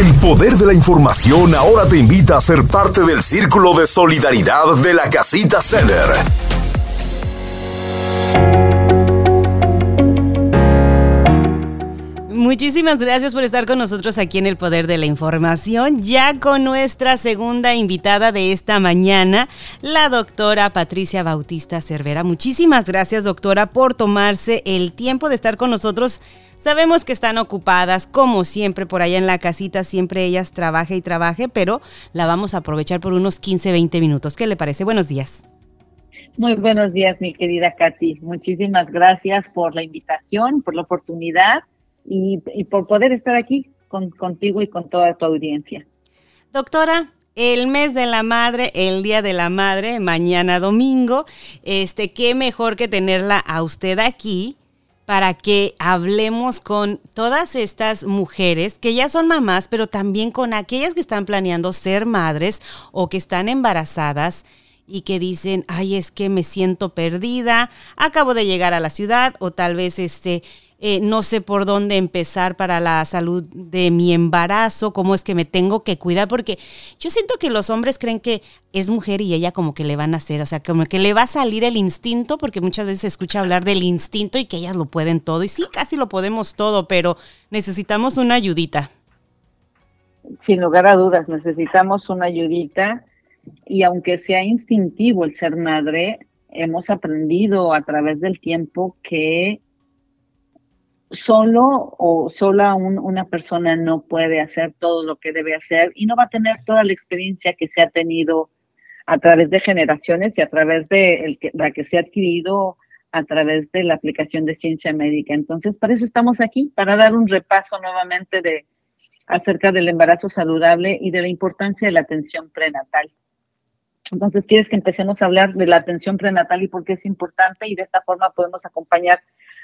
El poder de la información ahora te invita a ser parte del círculo de solidaridad de la Casita Center. Muchísimas gracias por estar con nosotros aquí en el Poder de la Información, ya con nuestra segunda invitada de esta mañana, la doctora Patricia Bautista Cervera. Muchísimas gracias, doctora, por tomarse el tiempo de estar con nosotros. Sabemos que están ocupadas, como siempre, por allá en la casita, siempre ellas trabaje y trabaje, pero la vamos a aprovechar por unos 15, 20 minutos. ¿Qué le parece? Buenos días. Muy buenos días, mi querida Katy. Muchísimas gracias por la invitación, por la oportunidad y, por poder estar aquí con, contigo y con toda tu audiencia. Doctora, el mes de la madre, el día de la madre, mañana domingo, este, qué mejor que tenerla a usted aquí para que hablemos con todas estas mujeres que ya son mamás, pero también con aquellas que están planeando ser madres o que están embarazadas y que dicen, ay, es que me siento perdida, acabo de llegar a la ciudad o tal vez este eh, no sé por dónde empezar para la salud de mi embarazo, cómo es que me tengo que cuidar, porque yo siento que los hombres creen que es mujer y ella como que le van a hacer, o sea, como que le va a salir el instinto, porque muchas veces se escucha hablar del instinto y que ellas lo pueden todo, y sí, casi lo podemos todo, pero necesitamos una ayudita. Sin lugar a dudas, necesitamos una ayudita y aunque sea instintivo el ser madre, hemos aprendido a través del tiempo que solo o sola una persona no puede hacer todo lo que debe hacer y no va a tener toda la experiencia que se ha tenido a través de generaciones y a través de la que se ha adquirido a través de la aplicación de ciencia médica. Entonces, para eso estamos aquí, para dar un repaso nuevamente de acerca del embarazo saludable y de la importancia de la atención prenatal. Entonces, ¿quieres que empecemos a hablar de la atención prenatal y por qué es importante? Y de esta forma podemos acompañar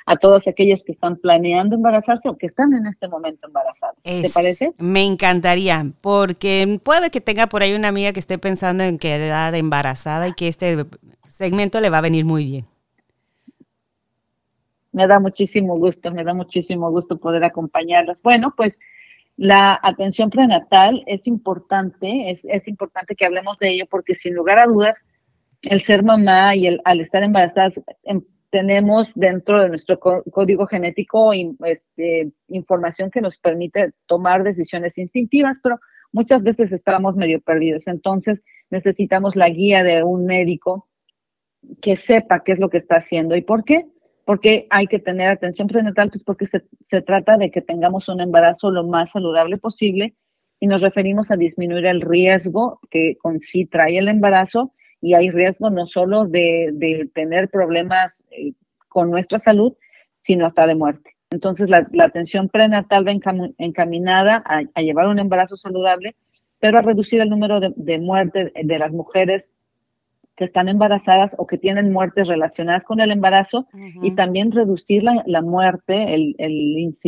a todas aquellas que están planeando embarazarse o que están en este momento embarazadas. ¿Te parece? Me encantaría, porque puede que tenga por ahí una amiga que esté pensando en quedar embarazada y que este segmento le va a venir muy bien. Me da muchísimo gusto, me da muchísimo gusto poder acompañarlas. Bueno, pues la atención prenatal es importante, es, es importante que hablemos de ello porque sin lugar a dudas, el ser mamá y el, al estar embarazadas em, tenemos dentro de nuestro código genético este, información que nos permite tomar decisiones instintivas, pero muchas veces estamos medio perdidos. Entonces necesitamos la guía de un médico que sepa qué es lo que está haciendo y por qué. Porque hay que tener atención prenatal, pues porque se, se trata de que tengamos un embarazo lo más saludable posible y nos referimos a disminuir el riesgo que con sí trae el embarazo y hay riesgo no solo de, tener problemas eh, con nuestra salud, sino hasta de muerte. Entonces, la, atención prenatal va encaminada a, llevar un embarazo saludable, pero a reducir el número de, muertes de las mujeres que están embarazadas o que tienen muertes relacionadas con el embarazo y también reducir la, muerte, el,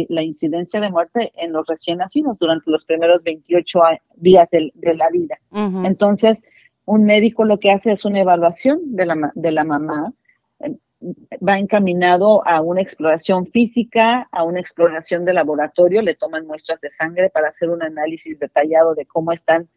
la incidencia de muerte en los recién nacidos durante los primeros 28 días de, la vida. Entonces, un médico lo que hace es una evaluación de la, de la mamá, va encaminado a una exploración física, a una exploración de laboratorio, le toman muestras de sangre para hacer un análisis detallado de cómo están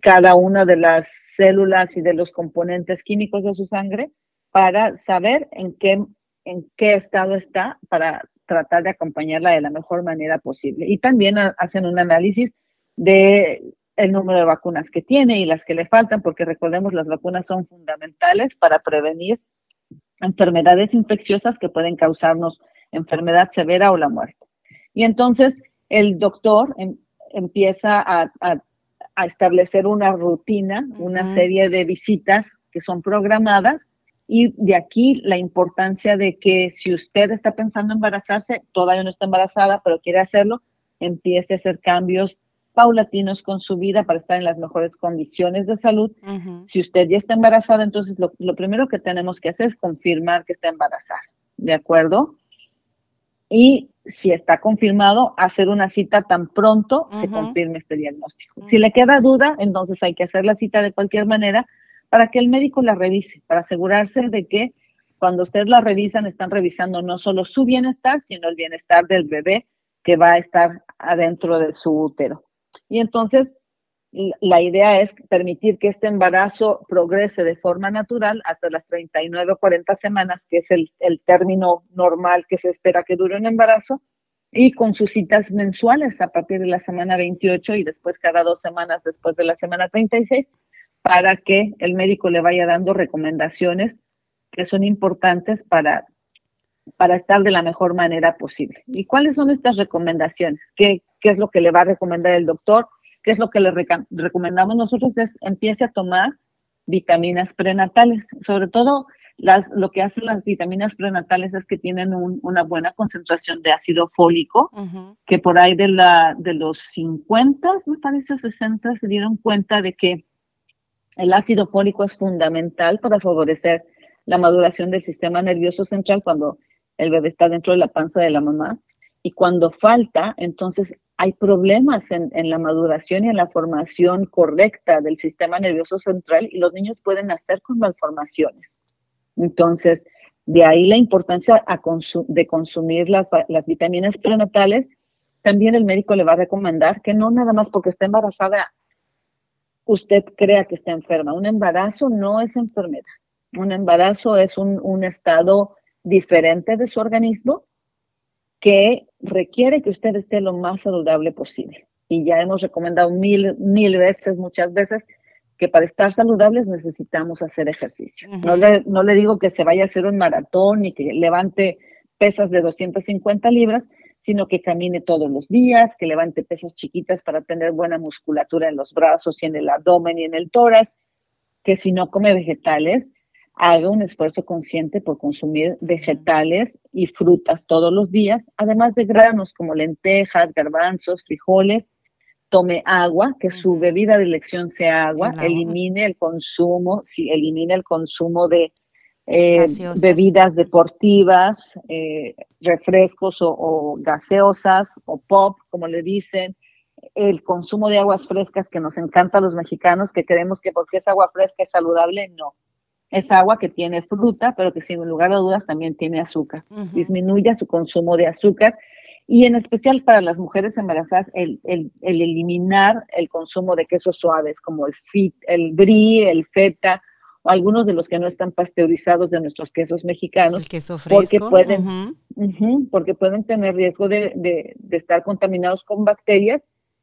cada una de las células y de los componentes químicos de su sangre para saber en qué, en qué estado está para tratar de acompañarla de la mejor manera posible. Y también hacen un análisis de el número de vacunas que tiene y las que le faltan, porque recordemos las vacunas son fundamentales para prevenir enfermedades infecciosas que pueden causarnos enfermedad severa o la muerte. Y entonces el doctor em, empieza a, establecer una rutina, una serie de visitas que son programadas y de aquí la importancia de que si usted está pensando embarazarse, todavía no está embarazada, pero quiere hacerlo, empiece a hacer cambios paulatinos con su vida para estar en las mejores condiciones de salud. Si usted ya está embarazada, entonces lo, primero que tenemos que hacer es confirmar que está embarazada, ¿de acuerdo? Y si está confirmado, hacer una cita tan pronto se confirme este diagnóstico. Si le queda duda, entonces hay que hacer la cita de cualquier manera para que el médico la revise, para asegurarse de que cuando ustedes la revisan, están revisando no solo su bienestar, sino el bienestar del bebé que va a estar adentro de su útero. Y entonces la idea es permitir que este embarazo progrese de forma natural hasta las 39 o 40 semanas, que es el, término normal que se espera que dure un embarazo, y con sus citas mensuales a partir de la semana 28 y después cada dos semanas después de la semana 36, para que el médico le vaya dando recomendaciones que son importantes para, para estar de la mejor manera posible. ¿Y cuáles son estas recomendaciones? ¿Qué, qué es lo que le va a recomendar el doctor? ¿Qué es lo que le recomendamos nosotros? Es empiece a tomar vitaminas prenatales, sobre todo las, lo que hacen las vitaminas prenatales es que tienen una buena concentración de ácido fólico, que por ahí de, la, de los 50, me parece, 60, se dieron cuenta de que el ácido fólico es fundamental para favorecer la maduración del sistema nervioso central cuando el bebé está dentro de la panza de la mamá. Y cuando falta, entonces hay problemas en, la maduración y en la formación correcta del sistema nervioso central y los niños pueden nacer con malformaciones. Entonces, de ahí la importancia de consumir las, vitaminas prenatales. También el médico le va a recomendar que no nada más porque está embarazada usted crea que está enferma. Un embarazo no es enfermedad. Un embarazo es un estado diferente de su organismo que requiere que usted esté lo más saludable posible. Y ya hemos recomendado mil, mil veces, muchas veces, que para estar saludables necesitamos hacer ejercicio. no, le, no le digo que se vaya a hacer un maratón ni que levante pesas de 250 libras, sino que camine todos los días, que levante pesas chiquitas para tener buena musculatura en los brazos y en el abdomen y en el tórax, que si no come vegetales, haga un esfuerzo consciente por consumir vegetales y frutas todos los días, además de granos como lentejas, garbanzos, frijoles. Tome agua, que su bebida de elección sea agua, elimine el consumo, si elimine el consumo de eh, bebidas deportivas, eh, refrescos o, o, gaseosas o pop, como le dicen, el consumo de aguas frescas que nos encanta a los mexicanos, que creemos que porque es agua fresca es saludable, no es agua que tiene fruta, pero que sin lugar a dudas también tiene azúcar. Disminuya su consumo de azúcar y en especial para las mujeres embarazadas, el, eliminar el consumo de quesos suaves como el, fit, el brie, el feta, o algunos de los que no están pasteurizados de nuestros quesos mexicanos. El queso fresco. Porque pueden, porque pueden tener riesgo de, de estar contaminados con bacterias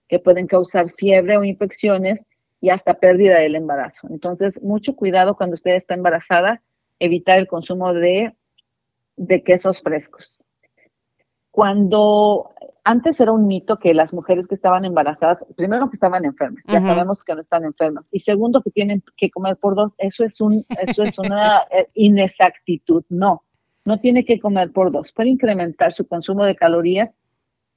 que pueden causar fiebre o infecciones y hasta pérdida del embarazo. Entonces, mucho cuidado cuando usted está embarazada, evitar el consumo de, de quesos frescos. Cuando antes era un mito que las mujeres que estaban embarazadas, primero que estaban enfermas, ya sabemos que no están enfermas, y segundo que tienen que comer por dos, eso es, un, eso es una eh, inexactitud. No, no tiene que comer por dos. Puede incrementar su consumo de calorías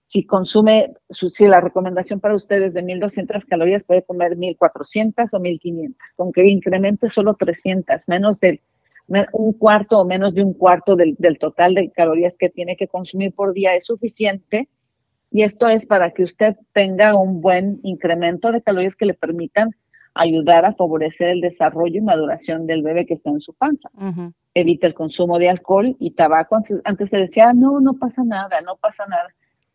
si consume, si la recomendación para ustedes de 1200 calorías, puede comer 1400 o 1500, con que incremente solo 300, menos de un cuarto o menos de un cuarto del, del total de calorías que tiene que consumir por día es suficiente. Y esto es para que usted tenga un buen incremento de calorías que le permitan ayudar a favorecer el desarrollo y maduración del bebé que está en su panza. Evita el consumo de alcohol y tabaco. Antes se decía, no, no pasa nada, no pasa nada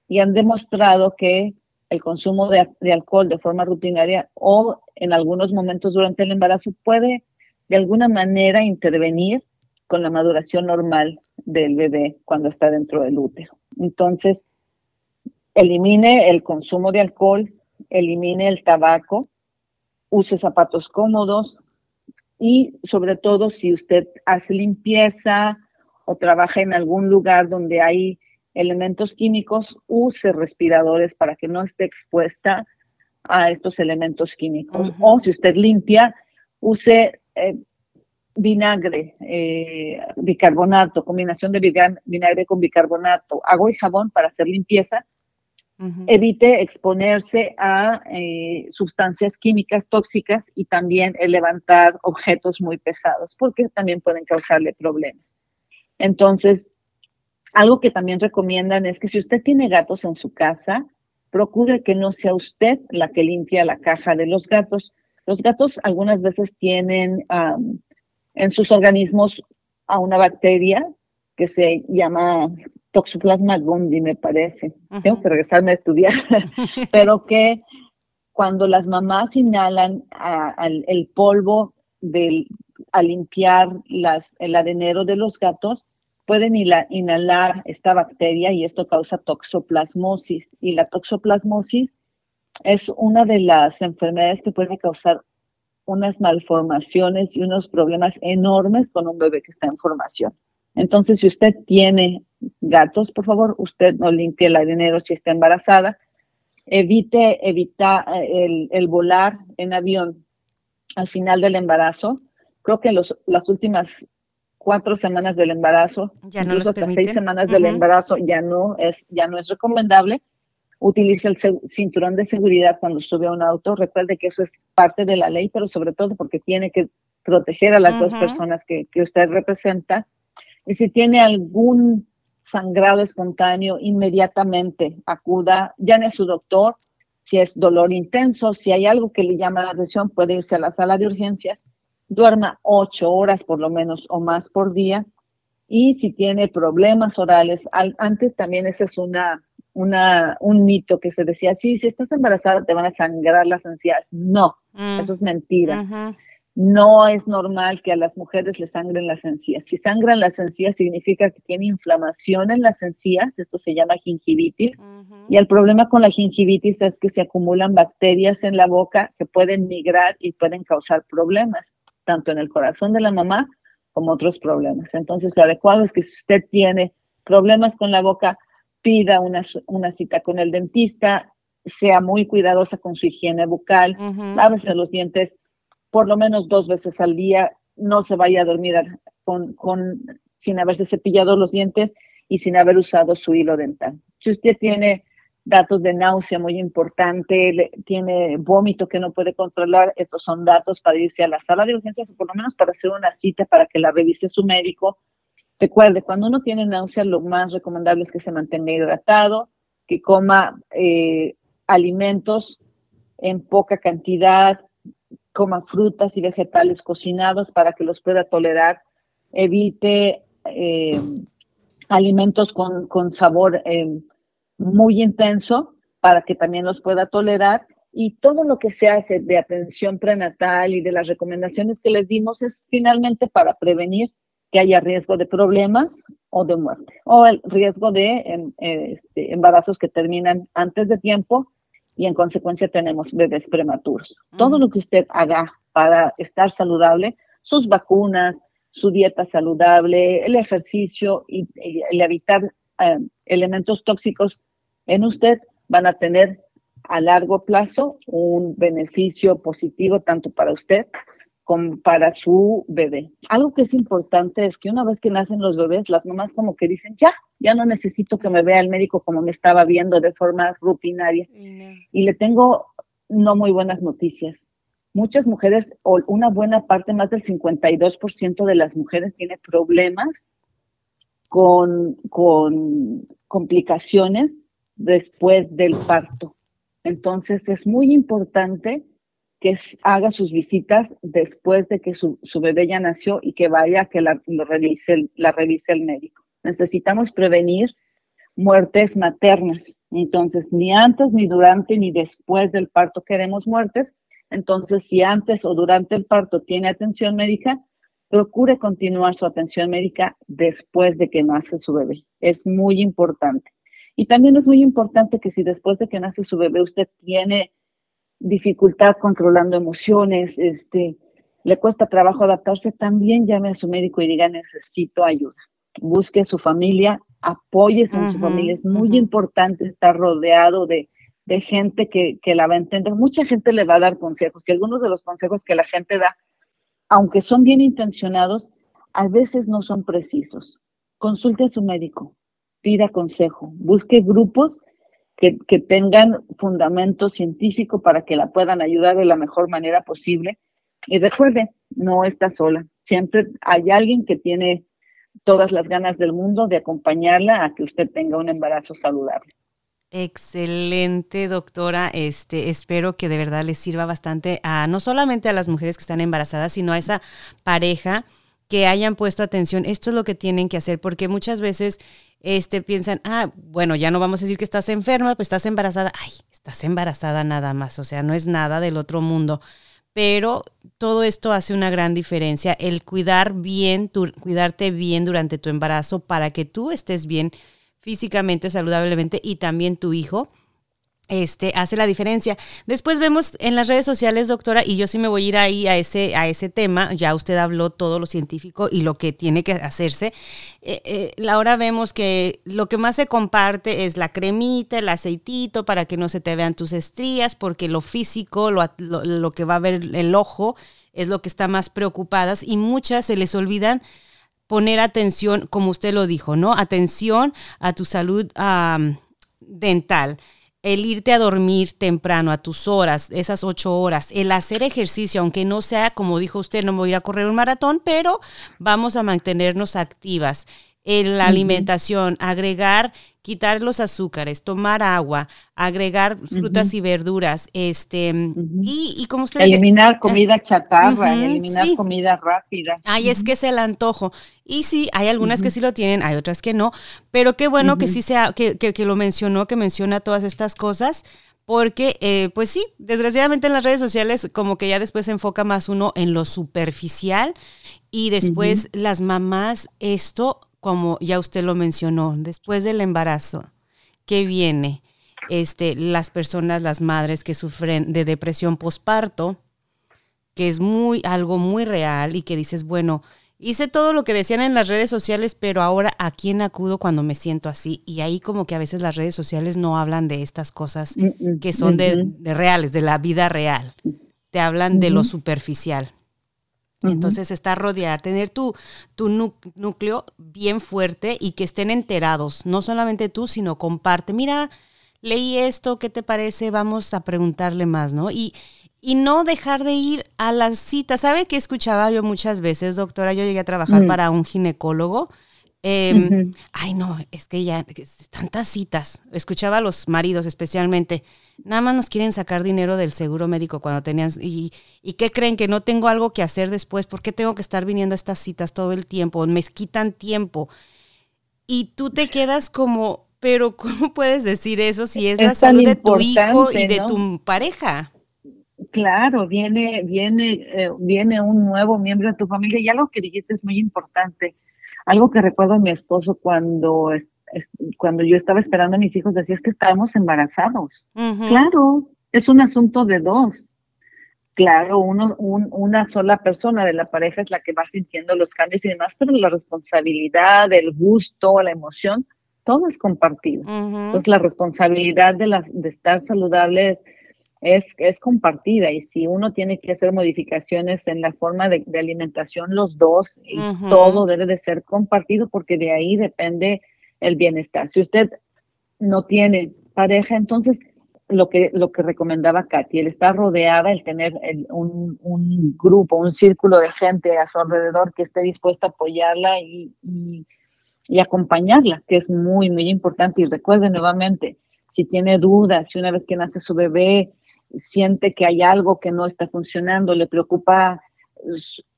y han demostrado que el consumo de, alcohol de forma rutinaria o en algunos momentos durante el embarazo puede de alguna manera intervenir con la maduración normal del bebé cuando está dentro del útero. Entonces, elimine el consumo de alcohol, elimine el tabaco, use zapatos cómodos y sobre todo si usted hace limpieza o trabaja en algún lugar donde hay elementos químicos, use respiradores para que no esté expuesta a estos elementos químicos. O si usted limpia, use eh, vinagre, eh, bicarbonato, combinación de vinagre con bicarbonato, agua y jabón para hacer limpieza. Evite exponerse a eh, sustancias químicas tóxicas y también el levantar objetos muy pesados, porque también pueden causarle problemas. Entonces, algo que también recomiendan es que si usted tiene gatos en su casa, procure que no sea usted la que limpia la caja de los gatos. Los gatos algunas veces tienen en sus organismos a una bacteria que se llama Toxoplasma gondii, me parece. Tengo que regresarme a estudiar, pero que cuando las mamás inhalan el polvo del, a limpiar las, el arenero de los gatos, pueden inhalar esta bacteria y esto causa toxoplasmosis. Y la toxoplasmosis es una de las enfermedades que puede causar unas malformaciones y unos problemas enormes con un bebé que está en formación. Entonces, si usted tiene gatos, por favor, usted no limpie el arenero si está embarazada. Evite evitar eh, el, volar en avión al final del embarazo. Creo que los, las últimas cuatro semanas del embarazo, ya no incluso hasta seis semanas del embarazo, ya no es, ya no es recomendable. Utilice el cinturón de seguridad cuando sube a un auto. Recuerde que eso es parte de la ley, pero sobre todo porque tiene que proteger a las dos personas que, que usted representa. Y si tiene algún sangrado espontáneo, inmediatamente acuda, llame a su doctor. Si es dolor intenso, si hay algo que le llama la atención, puede irse a la sala de urgencias duerma ocho horas por lo menos o más por día. Y si tiene problemas orales, antes también ese es una, una, un mito que se decía, sí, si estás embarazada te van a sangrar las encías. No, mm. eso es mentira. No es normal que a las mujeres les sangren las encías. Si sangran las encías significa que tiene inflamación en las encías, esto se llama gingivitis. Y el problema con la gingivitis es que se acumulan bacterias en la boca que pueden migrar y pueden causar problemas tanto en el corazón de la mamá como otros problemas. Entonces, lo adecuado es que si usted tiene problemas con la boca, pida una, una cita con el dentista, sea muy cuidadosa con su higiene bucal, lávese los dientes por lo menos dos veces al día, no se vaya a dormir con, con, sin haberse cepillado los dientes y sin haber usado su hilo dental. Si usted tiene datos de náusea muy importante, tiene vómito que no puede controlar, estos son datos para irse a la sala de urgencias o por lo menos para hacer una cita para que la revise su médico. Recuerde, cuando uno tiene náusea, lo más recomendable es que se mantenga hidratado, que coma eh, alimentos en poca cantidad, coma frutas y vegetales cocinados para que los pueda tolerar, evite eh, alimentos con, con sabor eh, muy intenso para que también los pueda tolerar y todo lo que se hace de atención prenatal y de las recomendaciones que les dimos es finalmente para prevenir que haya riesgo de problemas o de muerte o el riesgo de em, este, embarazos que terminan antes de tiempo y en consecuencia tenemos bebés prematuros. Todo lo que usted haga para estar saludable, sus vacunas, su dieta saludable, el ejercicio y, el evitar em, elementos tóxicos en usted van a tener a largo plazo un beneficio positivo tanto para usted como para su bebé. Algo que es importante es que una vez que nacen los bebés, las mamás como que dicen, ya, ya no necesito que me vea el médico como me estaba viendo de forma rutinaria. Y le tengo no muy buenas noticias. Muchas mujeres, o una buena parte, más del 52% de las mujeres tiene problemas con, con complicaciones después del parto. Entonces es muy importante que haga sus visitas después de que su, bebé ya nació y que vaya a que la, revise, la revise el médico. Necesitamos prevenir muertes maternas. Entonces, ni antes, ni durante, ni después del parto queremos muertes. Entonces, si antes o durante el parto tiene atención médica, procure continuar su atención médica después de que nace su bebé. Es muy importante. Y también es muy importante que si después de que nace su bebé usted tiene dificultad controlando emociones, este, le cuesta trabajo adaptarse, también llame a su médico y diga necesito ayuda. Busque a su familia, apóyese en su familia. Es muy importante estar rodeado de, de gente que, que, la va a entender. Mucha gente le va a dar consejos y algunos de los consejos que la gente da, aunque son bien intencionados, a veces no son precisos. Consulte a su médico, pida consejo, busque grupos que, tengan fundamento científico para que la puedan ayudar de la mejor manera posible. Y recuerde, no está sola. Siempre hay alguien que tiene todas las ganas del mundo de acompañarla a que usted tenga un embarazo saludable. Excelente, doctora. Este, espero que de verdad les sirva bastante a no solamente a las mujeres que están embarazadas, sino a esa pareja que hayan puesto atención, esto es lo que tienen que hacer, porque muchas veces este, piensan, ah, bueno, ya no vamos a decir que estás enferma, pues estás embarazada, ay, estás embarazada nada más, o sea, no es nada del otro mundo. Pero todo esto hace una gran diferencia, el cuidar bien, tu, cuidarte bien durante tu embarazo para que tú estés bien físicamente, saludablemente y también tu hijo este, hace la diferencia. Después vemos en las redes sociales, doctora, y yo sí me voy a ir ahí a ese, a ese tema, ya usted habló todo lo científico y lo que tiene que hacerse. Eh, eh, ahora vemos que lo que más se comparte es la cremita, el aceitito, para que no se te vean tus estrías, porque lo físico, lo, lo, que va a ver el ojo, es lo que está más preocupadas y muchas se les olvidan poner atención, como usted lo dijo, ¿no? Atención a tu salud dental el irte a dormir temprano a tus horas, esas ocho horas, el hacer ejercicio, aunque no sea, como dijo usted, no me voy a ir a correr un maratón, pero vamos a mantenernos activas. En la alimentación, agregar quitar los azúcares, tomar agua, agregar frutas y verduras, este, y, y, como usted Eliminar ah, comida chatarra, eliminar comida rápida. Ay, es que es el antojo. Y sí, hay algunas que sí lo tienen, hay otras que no, pero qué bueno que sí sea, que, que, que, lo mencionó, que menciona todas estas cosas, porque, eh, pues sí, desgraciadamente en las redes sociales como que ya después se enfoca más uno en lo superficial y después las mamás, esto como ya usted lo mencionó, después del embarazo, ¿qué viene? Este, las personas, las madres que sufren de depresión posparto, que es muy, algo muy real y que dices, bueno, hice todo lo que decían en las redes sociales, pero ahora a quién acudo cuando me siento así. Y ahí como que a veces las redes sociales no hablan de estas cosas mm, mm, que son de, reales, de la vida real. Te hablan de lo superficial. Entonces, está rodear, tener tu, tu núcleo bien fuerte y que estén enterados, no solamente tú, sino comparte. Mira, leí esto, ¿qué te parece? Vamos a preguntarle más, ¿no? Y, y no dejar de ir a las citas. ¿Sabe qué escuchaba yo muchas veces, doctora? Yo llegué a trabajar para un ginecólogo Em, ay, no, es que ya, tantas citas. Escuchaba a los maridos especialmente. Nada más nos quieren sacar dinero del seguro médico cuando tenían. Y, y qué creen? Que no tengo algo que hacer después. ¿Por qué tengo que estar viniendo a estas citas todo el tiempo? Me quitan tiempo. Y tú te quedas como, pero ¿cómo puedes decir eso si es, la salud de tu hijo y de tu pareja? Claro, viene, viene, eh, viene un nuevo miembro de tu familia y algo que dijiste es muy importante algo que recuerdo a mi esposo cuando, cuando yo estaba esperando a mis hijos, decía, es que estábamos embarazados. Claro, es un asunto de dos. Claro, uno, una sola persona de la pareja es la que va sintiendo los cambios y demás, pero la responsabilidad, el gusto, la emoción, todo es compartido. Entonces, la responsabilidad de, las, de estar saludables es, es compartida y si uno tiene que hacer modificaciones en la forma de, alimentación, los dos, y todo debe de ser compartido porque de ahí depende el bienestar. Si usted no tiene pareja, entonces lo que, lo que recomendaba Katy, el estar rodeada, el tener un, un, grupo, un círculo de gente a su alrededor que esté dispuesta a apoyarla y, y, y acompañarla, que es muy, muy importante. Y recuerde nuevamente, si tiene dudas, si una vez que nace su bebé siente que hay algo que no está funcionando, le preocupa,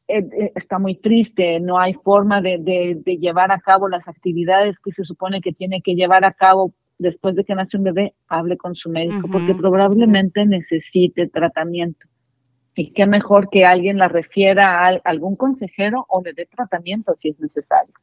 eh, eh, está muy triste, no hay forma de, llevar a cabo las actividades que se supone que tiene que llevar a cabo después de que nace un bebé, hable con su médico, porque probablemente necesite tratamiento. Y qué mejor que alguien la refiera a algún consejero o le dé tratamiento si es necesario.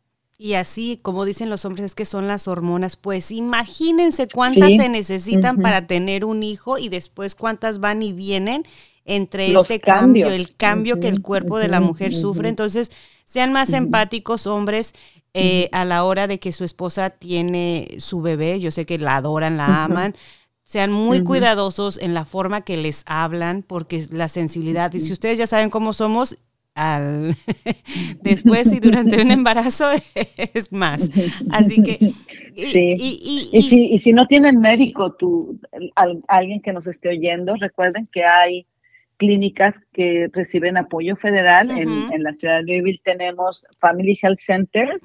Y así, como dicen los hombres, es que son las hormonas. Pues imagínense cuántas se necesitan para tener un hijo y después cuántas van y vienen entre este cambio, el cambio que el cuerpo de la mujer sufre. Entonces, sean más empáticos, hombres, eh, a la hora de que su esposa tiene su bebé. Yo sé que la adoran, la aman. Sean muy cuidadosos en la forma que les hablan, porque la sensibilidad, y si ustedes ya saben cómo somos, al después y durante un embarazo es más. Así que y, si, y, si, no tienen médico, tú, alguien que nos esté oyendo, recuerden que hay clínicas que reciben apoyo federal. en, la ciudad de Louisville tenemos Family Health Centers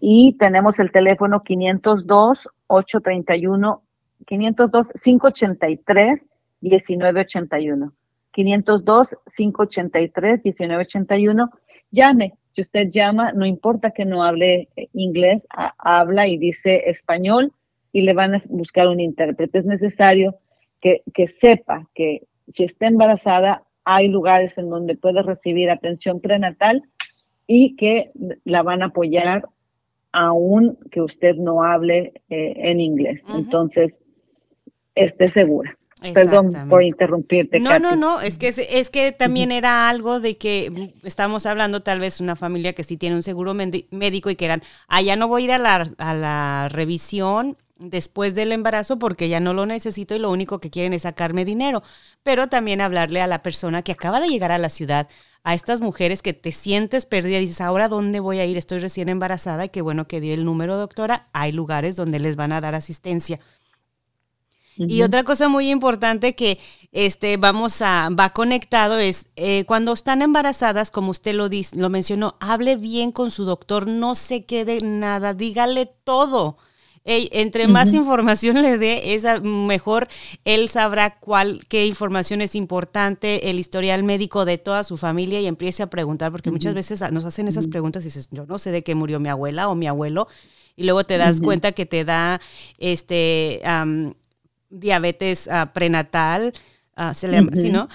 y tenemos el teléfono 502 831 502 583 1981. 502-583-1981. Llame, Si usted llama, no importa que no hable eh, inglés, habla y dice español y le van a buscar un intérprete. Es necesario que, que sepa que si está embarazada, hay lugares en donde puede recibir atención prenatal y que la van a apoyar aún que usted no hable eh, en inglés. Entonces, esté segura. Perdón por interrumpirte. No, no, no, es que, es que también era algo de que estamos hablando tal vez una familia que sí tiene un seguro médico y que eran, ah, ya no voy a ir a la, a la revisión después del embarazo porque ya no lo necesito y lo único que quieren es sacarme dinero. Pero también hablarle a la persona que acaba de llegar a la ciudad, a estas mujeres que te sientes perdida y dices, ahora dónde voy a ir, estoy recién embarazada y qué bueno que dio el número, doctora, hay lugares donde les van a dar asistencia. Y otra cosa muy importante que este vamos a va conectado es eh, cuando están embarazadas, como usted lo dice, lo mencionó, hable bien con su doctor, no se quede nada, dígale todo. entre más información le dé, esa, mejor él sabrá cuál, qué información es importante, el historial médico de toda su familia y empiece a preguntar, porque muchas veces nos hacen esas preguntas y dices, yo no sé de qué murió mi abuela o mi abuelo, y luego te das cuenta que te da este diabetes ah, prenatal, uh, se le llama así, ¿no?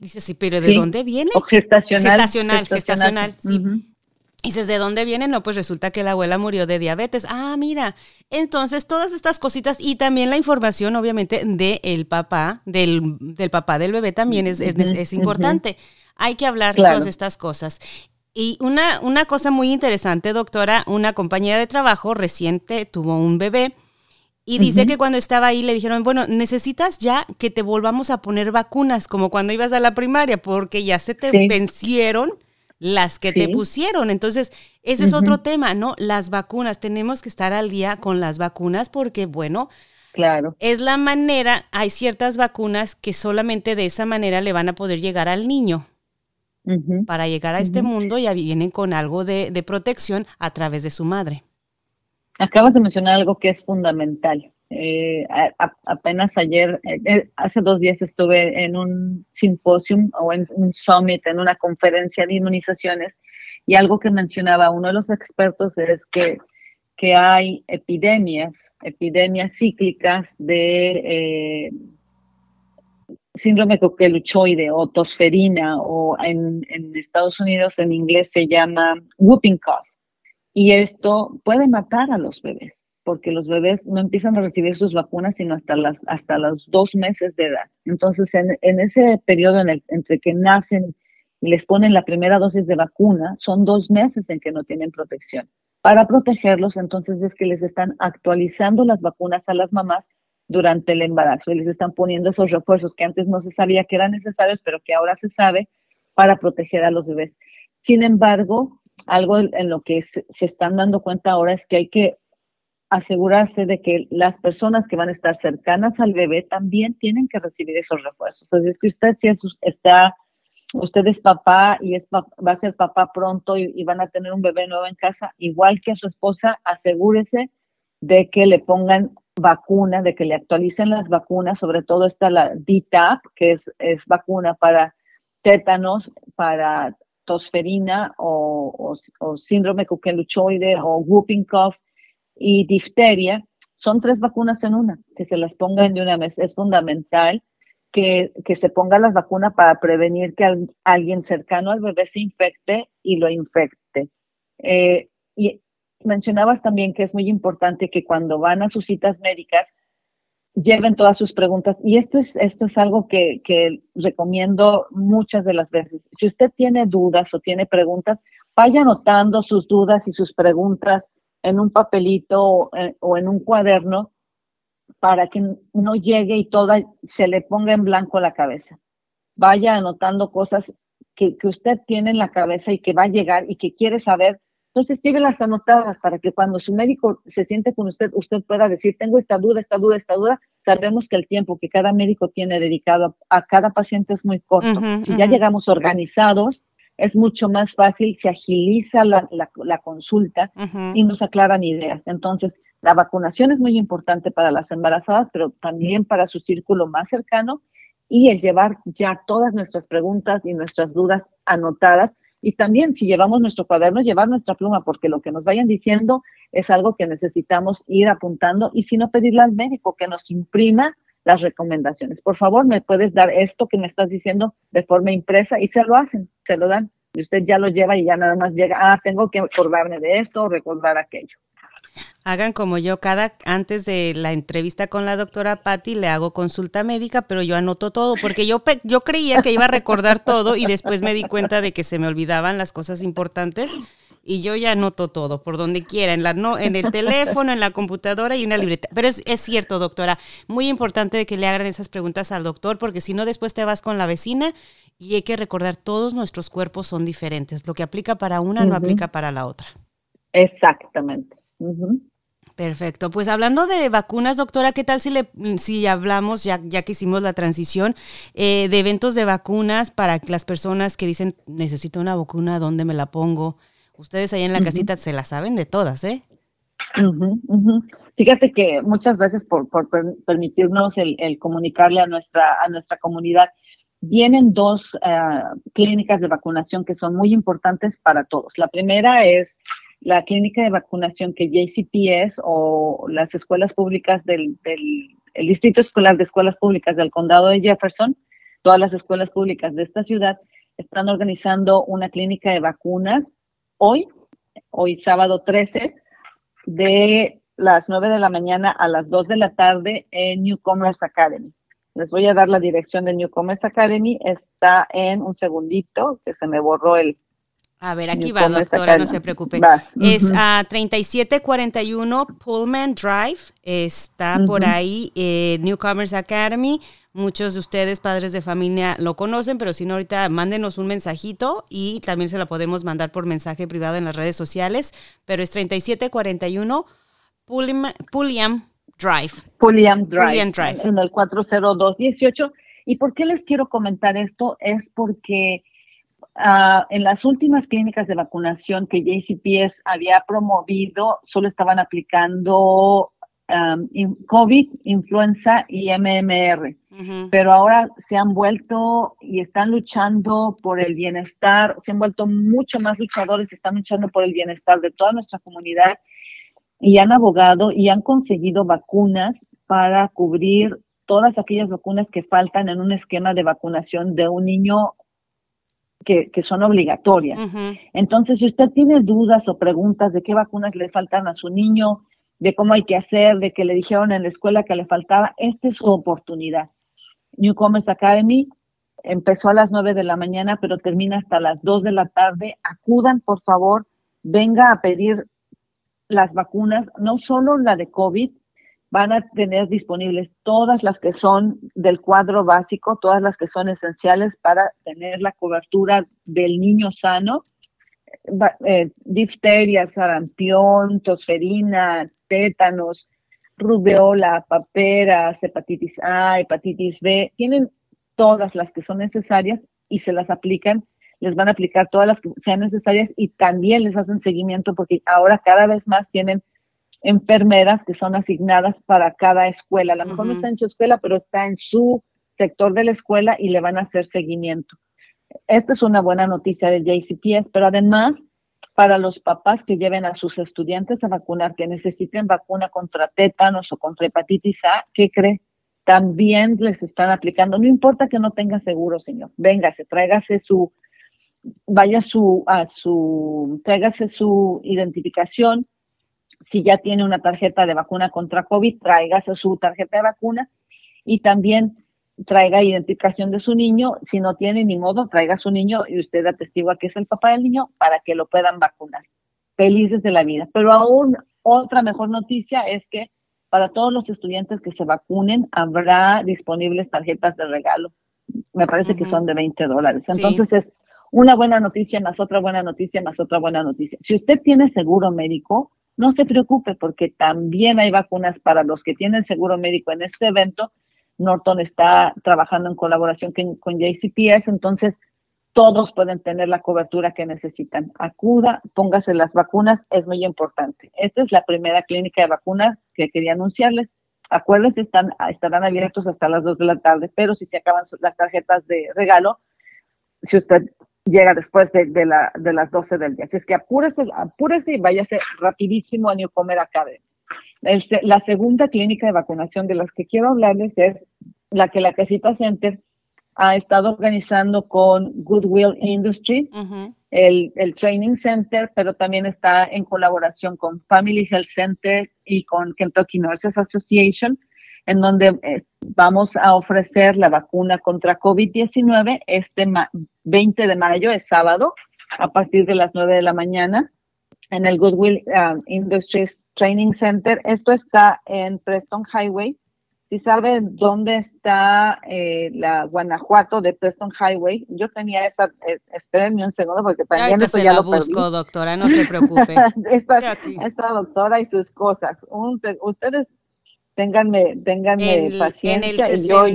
dice, sí, pero ¿de dónde viene? O gestacional. Gestacional, gestacional, sí. Y dices, ¿de dónde viene? No, pues resulta que la abuela murió de diabetes. Ah, mira. Entonces, todas estas cositas y también la información, obviamente, del el papá, del, del, papá del bebé también es, es, es importante. Hay que hablar de todas estas cosas. Y una, una cosa muy interesante, doctora, una compañía de trabajo reciente tuvo un bebé y dice que cuando estaba ahí le dijeron, bueno, necesitas ya que te volvamos a poner vacunas, como cuando ibas a la primaria, porque ya se te vencieron las que te pusieron. Entonces, ese es otro tema, ¿no? Las vacunas, tenemos que estar al día con las vacunas porque, bueno, claro. es la manera, hay ciertas vacunas que solamente de esa manera le van a poder llegar al niño. Para llegar a este mundo ya vienen con algo de, de protección a través de su madre. Acabas de mencionar algo que es fundamental. Eh, apenas ayer, eh, eh, hace dos días estuve en un simposium o en un summit, en una conferencia de inmunizaciones, y algo que mencionaba uno de los expertos es que, que hay epidemias, epidemias cíclicas de síndrome coqueluchoide o tosferina, o en, en Estados Unidos en inglés se llama whooping cough y esto puede matar a los bebés, porque los bebés no empiezan a recibir sus vacunas sino hasta, las, hasta los dos meses de edad. Entonces, en, ese periodo entre que nacen y les ponen la primera dosis de vacuna, son dos meses en que no tienen protección. Para protegerlos, entonces es que les están actualizando las vacunas a las mamás durante el embarazo y les están poniendo esos refuerzos que antes no se sabía que eran necesarios, pero que ahora se sabe para proteger a los bebés. Sin embargo, algo en lo que se, están dando cuenta ahora es que hay que asegurarse de que las personas que van a estar cercanas al bebé también tienen que recibir esos refuerzos. es que usted si está, usted es papá y es, va a ser papá pronto y, van a tener un bebé nuevo en casa, igual que a su esposa, asegúrese de que le pongan vacuna, de que le actualicen las vacunas, sobre todo está la DTaP, que es, es vacuna para tétanos, para tosferina o, síndrome coqueluchoide o whooping cough y difteria, son tres vacunas en una, que se las pongan de una vez. Es fundamental que, se ponga las vacunas para prevenir que alguien cercano al bebé se infecte y lo infecte. Eh, y mencionabas también que es muy importante que cuando van a sus citas médicas lleven todas sus preguntas. Y esto es, esto es algo que, que, recomiendo muchas de las veces. Si usted tiene dudas o tiene preguntas, vaya anotando sus dudas y sus preguntas en un papelito o, eh, en un cuaderno para que no llegue y toda se le ponga en blanco la cabeza. Vaya anotando cosas que, que usted tiene en la cabeza y que va a llegar y que quiere saber entonces, las anotadas para que cuando su médico se siente con usted, usted pueda decir, tengo esta duda, esta duda, esta duda. Sabemos que el tiempo que cada médico tiene dedicado a, cada paciente es muy corto. si ya llegamos organizados, es mucho más fácil, se agiliza la, la, consulta y nos aclaran ideas. Entonces, la vacunación es muy importante para las embarazadas, pero también para su círculo más cercano y el llevar ya todas nuestras preguntas y nuestras dudas anotadas Y también si llevamos nuestro cuaderno, llevar nuestra pluma, porque lo que nos vayan diciendo es algo que necesitamos ir apuntando y si no pedirle al médico que nos imprima las recomendaciones. Por favor, me puedes dar esto que me estás diciendo de forma impresa y se lo hacen, se lo dan. Y usted ya lo lleva y ya nada más llega, ah, tengo que acordarme de esto o recordar aquello. Hagan como yo, cada antes de la entrevista con la doctora Patty le hago consulta médica, pero yo anoto todo, porque yo, yo creía que iba a recordar todo y después me di cuenta de que se me olvidaban las cosas importantes y yo ya anoto todo, por donde quiera, en, la, no, en el teléfono, en la computadora y una libreta. Pero es, es cierto, doctora, muy importante que le hagan esas preguntas al doctor, porque si no después te vas con la vecina y hay que recordar, todos nuestros cuerpos son diferentes. Lo que aplica para una no aplica para la otra. Exactamente. Perfecto. Pues hablando de vacunas, doctora, ¿qué tal si le si hablamos, ya, ya que hicimos la transición, eh, de eventos de vacunas para las personas que dicen necesito una vacuna, ¿dónde me la pongo? Ustedes ahí en la casita se la saben de todas, ¿eh? Fíjate que muchas veces por, por permitirnos el, comunicarle a nuestra, a nuestra comunidad, vienen dos eh, clínicas de vacunación que son muy importantes para todos. La primera es la clínica de vacunación que JCPS o las escuelas públicas del, el Distrito Escolar de Escuelas Públicas del Condado de Jefferson, todas las escuelas públicas de esta ciudad, están organizando una clínica de vacunas hoy, hoy sábado 13, de las 9 de la mañana a las 2 de la tarde en Newcomers Academy. Les voy a dar la dirección de Newcomers Academy. Está en un segundito, que se me borró el, a ver, aquí va, doctora, no se preocupe. Es a 3741 Pullman Drive. Está por ahí eh, Newcomers Academy. Muchos de ustedes, padres de familia, lo conocen, pero si no, ahorita mándenos un mensajito y también se la podemos mandar por mensaje privado en las redes sociales. Pero es 3741 Pulliam, Drive. Pulliam Drive. Drive. En el 40218. ¿Y por qué les quiero comentar esto? Es porque Ah, en las últimas clínicas de vacunación que JCPS había promovido, solo estaban aplicando COVID, influenza y MMR. Pero ahora se han vuelto y están luchando por el bienestar, se han vuelto mucho más luchadores, están luchando por el bienestar de toda nuestra comunidad y han abogado y han conseguido vacunas para cubrir todas aquellas vacunas que faltan en un esquema de vacunación de un niño que, son obligatorias. Entonces, si usted tiene dudas o preguntas de qué vacunas le faltan a su niño, de cómo hay que hacer, de que le dijeron en la escuela que le faltaba, esta es su oportunidad. Newcomers Academy empezó a las 9 de la mañana, pero termina hasta las 2 de la tarde. Acudan, por favor, venga a pedir las vacunas, no solo la de COVID, van a tener disponibles todas las que son del cuadro básico, todas las que son esenciales para tener la cobertura del niño sano, eh, difteria, sarampión, tosferina, tétanos, rubeola, paperas, hepatitis A, hepatitis B, tienen todas las que son necesarias y se las aplican, les van a aplicar todas las que sean necesarias y también les hacen seguimiento porque ahora cada vez más tienen enfermeras que son asignadas para cada escuela. A lo mejor no está en su escuela, pero está en su sector de la escuela y le van a hacer seguimiento. Esta es una buena noticia del JCPS, pero además para los papás que lleven a sus estudiantes a vacunar, que necesiten vacuna contra tétanos o contra hepatitis A, ¿qué cree? También les están aplicando. No importa que no tenga seguro, señor. Véngase, tráigase su, vaya su, a su, tráigase su identificación, si ya tiene una tarjeta de vacuna contra COVID, tráigase su tarjeta de vacuna y también traiga identificación de su niño. Si no tiene ni modo, traiga a su niño y usted atestigua que es el papá del niño para que lo puedan vacunar. Felices de la vida. Pero aún otra mejor noticia es que para todos los estudiantes que se vacunen habrá disponibles tarjetas de regalo. Me parece que son de 20 dólares. Entonces es una buena noticia más otra buena noticia más otra buena noticia. Si usted tiene seguro médico, no se preocupe porque también hay vacunas para los que tienen seguro médico en este evento. Norton está trabajando en colaboración con, JCPS, entonces todos pueden tener la cobertura que necesitan. Acuda, póngase las vacunas, es muy importante. Esta es la primera clínica de vacunas que quería anunciarles. Acuérdense, están, estarán abiertos hasta las 2 de la tarde, pero si se acaban las tarjetas de regalo, si usted llega después de, la, de las 12 del día. Así es que apúrese, apúrese y váyase rapidísimo a Newcomer Academy. la segunda clínica de vacunación de las que quiero hablarles es la que la Casita Center ha estado organizando con Goodwill Industries, el, el, Training Center, pero también está en colaboración con Family Health Center y con Kentucky Nurses Association, en donde eh, vamos a ofrecer la vacuna contra COVID-19 este 20 de mayo, es sábado, a partir de las 9 de la mañana, en el Goodwill um, Industries Training Center. Esto está en Preston Highway, si saben dónde está eh, la Guanajuato de Preston Highway, yo tenía esa, eh, espérenme un segundo porque también eso ya la lo busco, doctora, no se preocupe. esta, doctora y sus cosas. ustedes ténganme, ténganme paciencia en el y yo.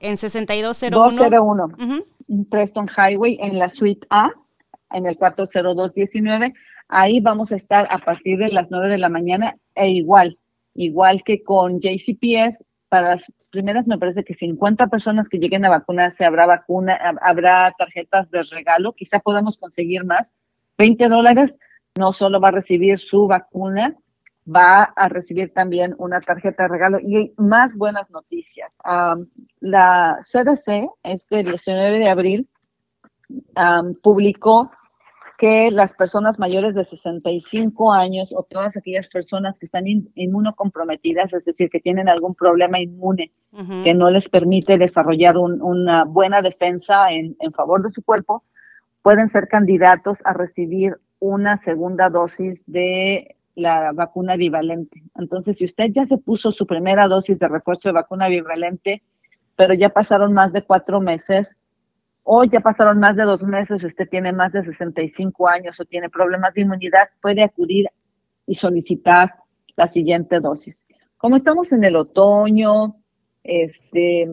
En 6201. 201, Preston Highway, en la suite A, en el 40219. Ahí vamos a estar a partir de las 9 de la mañana e igual igual que con JCPS, para las primeras me parece que 50 personas que lleguen a vacunarse habrá vacuna, habrá tarjetas de regalo, quizá podamos conseguir más. 20 dólares, no solo va a recibir su vacuna, va a recibir también una tarjeta de regalo y hay más buenas noticias. la CDC, este 19 de abril, publicó que las personas mayores de 65 años o todas aquellas personas que están inmunocomprometidas, es decir, que tienen algún problema inmune que no les permite desarrollar una buena defensa en, en favor de su cuerpo, pueden ser candidatos a recibir una segunda dosis de la vacuna bivalente. Entonces, si usted ya se puso su primera dosis de refuerzo de vacuna bivalente, pero ya pasaron más de cuatro meses, o ya pasaron más de dos meses, usted tiene más de 65 años o tiene problemas de inmunidad, puede acudir y solicitar la siguiente dosis. Como estamos en el otoño, este,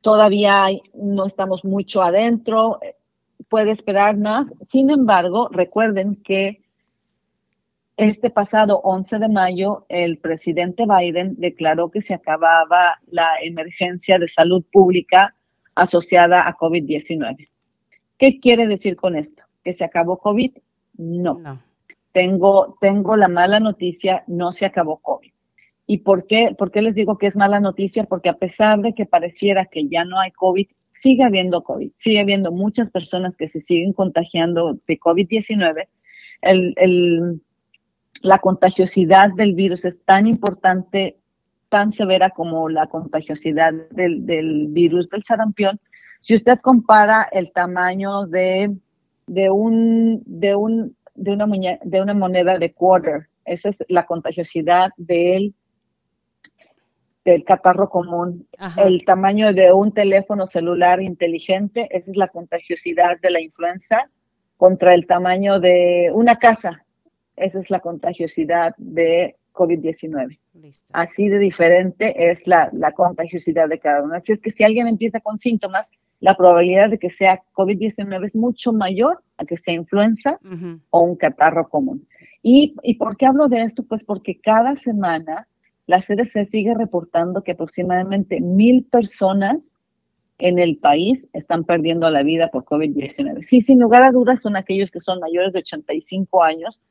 todavía no estamos mucho adentro, puede esperar más. Sin embargo, recuerden que este pasado 11 de mayo, el presidente Biden declaró que se acababa la emergencia de salud pública asociada a COVID-19. ¿Qué quiere decir con esto? ¿Que se acabó COVID? No. Tengo, tengo la mala noticia, no se acabó COVID. ¿Y por qué, por qué les digo que es mala noticia? Porque a pesar de que pareciera que ya no hay COVID, sigue habiendo COVID, sigue habiendo muchas personas que se siguen contagiando de COVID-19. El, el, la contagiosidad del virus es tan importante tan severa como la contagiosidad del, virus del sarampión, si usted compara el tamaño de, de, un, de, un, de, una, de una moneda de quarter, esa es la contagiosidad del, del catarro común, el tamaño de un teléfono celular inteligente, esa es la contagiosidad de la influenza, contra el tamaño de una casa, esa es la contagiosidad de COVID-19. Así de diferente es la, contagiosidad de cada uno. Así es que si alguien empieza con síntomas, la probabilidad de que sea COVID-19 es mucho mayor a que sea influenza o un catarro común. ¿Y, ¿Y por qué hablo de esto? Pues porque cada semana la CDC sigue reportando que aproximadamente mil personas en el país están perdiendo la vida por COVID-19. Sí, sin lugar a dudas son aquellos que son mayores de 85 años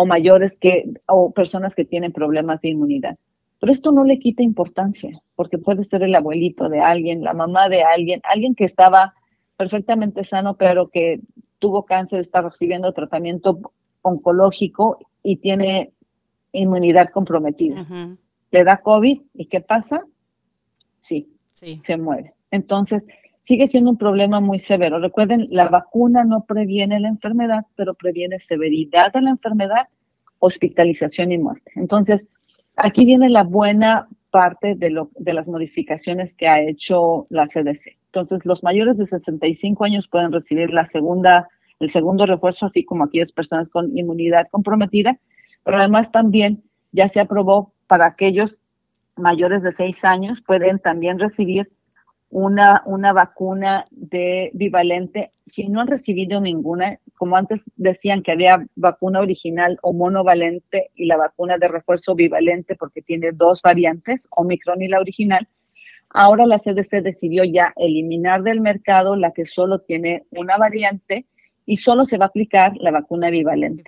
o mayores que, o personas que tienen problemas de inmunidad. Pero esto no le quita importancia, porque puede ser el abuelito de alguien, la mamá de alguien, alguien que estaba perfectamente sano, pero que tuvo cáncer, está recibiendo tratamiento oncológico y tiene inmunidad comprometida. Le da COVID y ¿qué pasa? Sí, sí, se muere. Entonces, sigue siendo un problema muy severo. Recuerden, la vacuna no previene la enfermedad, pero previene severidad de la enfermedad, hospitalización y muerte. Entonces, aquí viene la buena parte de, lo, de las modificaciones que ha hecho la CDC. Entonces, los mayores de 65 años pueden recibir la segunda, el segundo refuerzo, así como aquellas personas con inmunidad comprometida, pero además también ya se aprobó para aquellos mayores de 6 años, pueden también recibir una, una vacuna de bivalente, si no han recibido ninguna, como antes decían que había vacuna original o monovalente y la vacuna de refuerzo bivalente porque tiene dos variantes, Omicron y la original, Ahora la CDC decidió ya eliminar del mercado la que solo tiene una variante y solo se va a aplicar la vacuna bivalente.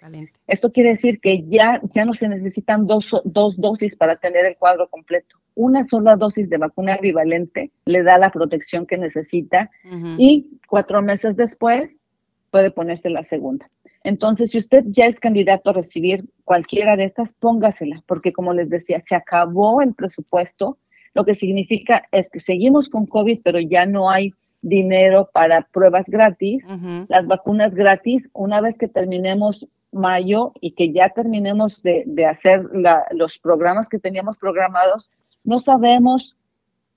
Esto quiere decir que ya, ya no se necesitan dos, dos dosis para tener el cuadro completo. Una sola dosis de vacuna bivalente le da la protección que necesita y cuatro meses después puede ponerse la segunda. Entonces, si usted ya es candidato a recibir cualquiera de estas, póngasela, porque como les decía, se acabó el presupuesto, lo que significa es que seguimos con COVID, pero ya no hay dinero para pruebas gratis, las vacunas gratis, una vez que terminemos mayo y que ya terminemos de, hacer los programas que teníamos programados, no sabemos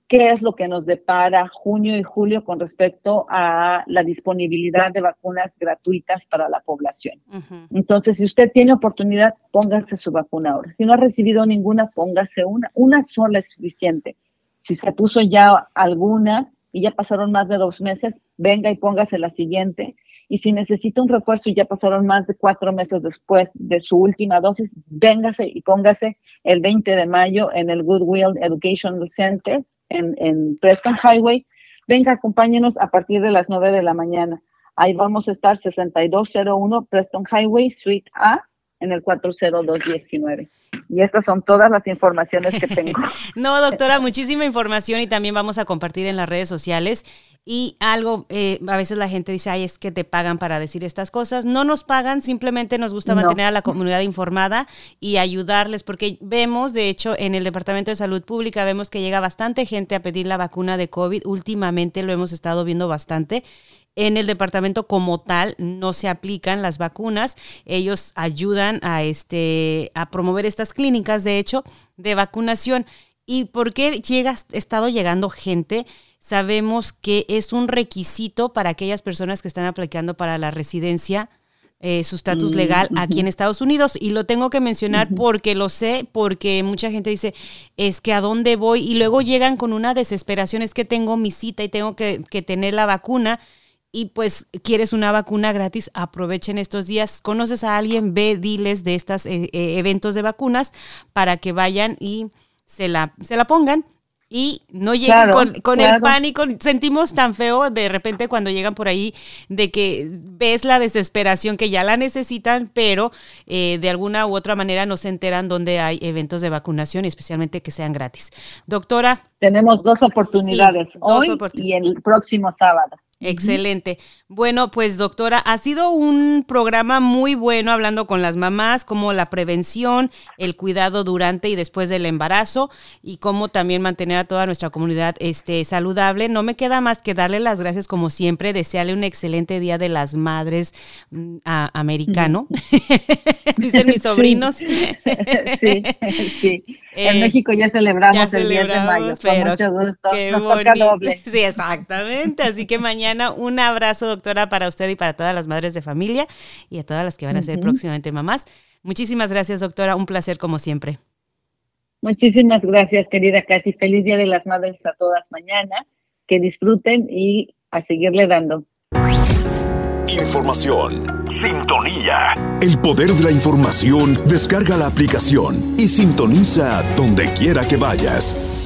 qué es lo que nos depara junio y julio con respecto a la disponibilidad de vacunas gratuitas para la población. Entonces, si usted tiene oportunidad, póngase su vacuna ahora. Si no ha recibido ninguna, póngase una. Una sola es suficiente. Si se puso ya alguna, y ya pasaron más de dos meses, venga y póngase la siguiente. Y si necesita un refuerzo y ya pasaron más de cuatro meses después de su última dosis, véngase y póngase el 20 de mayo en el Goodwill Educational Center en, Preston Highway. Venga, acompáñenos a partir de las 9 de la mañana. Ahí vamos a estar 6201 Preston Highway, Suite A, en el 40219. Y estas son todas las informaciones que tengo. no, doctora, muchísima información y también vamos a compartir en las redes sociales. Y algo, eh, a veces la gente dice, ay, es que te pagan para decir estas cosas. No nos pagan, simplemente nos gusta mantener a la comunidad informada y ayudarles, porque vemos, de hecho, en el Departamento de Salud Pública, vemos que llega bastante gente a pedir la vacuna de COVID. Últimamente lo hemos estado viendo bastante en el departamento como tal no se aplican las vacunas. Ellos ayudan a este a promover estas clínicas, de hecho, de vacunación. ¿Y por qué llega, estado llegando gente? Sabemos que es un requisito para aquellas personas que están aplicando para la residencia. Eh, su estatus mm, legal aquí en Estados Unidos. Y lo tengo que mencionar porque lo sé, porque mucha gente dice, es que a dónde voy. Y luego llegan con una desesperación, es que tengo mi cita y tengo que, que tener la vacuna y pues quieres una vacuna gratis, aprovechen estos días. Conoces a alguien, ve, diles de estos eh, eh, eventos de vacunas para que vayan y se la, se la pongan y no lleguen con, el pánico. Sentimos tan feo de repente cuando llegan por ahí de que ves la desesperación que ya la necesitan, pero eh, de alguna u otra manera no se enteran donde hay eventos de vacunación, especialmente que sean gratis. Doctora. Tenemos dos oportunidades, hoy y el próximo sábado. Excelente. Bueno, pues doctora, ha sido un programa muy bueno hablando con las mamás, como la prevención, el cuidado durante y después del embarazo y cómo también mantener a toda nuestra comunidad este, saludable. No me queda más que darle las gracias como siempre, desearle un excelente Día de las Madres mm, americano, dicen mis sobrinos. sí, sí. en eh, México ya celebramos el 10 de mayo, con mucho gusto. Nos doble. Sí, exactamente. Así que mañana un abrazo, doctora, para usted y para todas las madres de familia y a todas las que van a ser próximamente mamás. Muchísimas gracias, doctora. Un placer como siempre. Muchísimas gracias, querida Katy. Feliz Día de las Madres a todas mañana. Que disfruten y a seguirle dando. Información. Sintonía. El poder de la información. Descarga la aplicación y sintoniza donde quiera que vayas.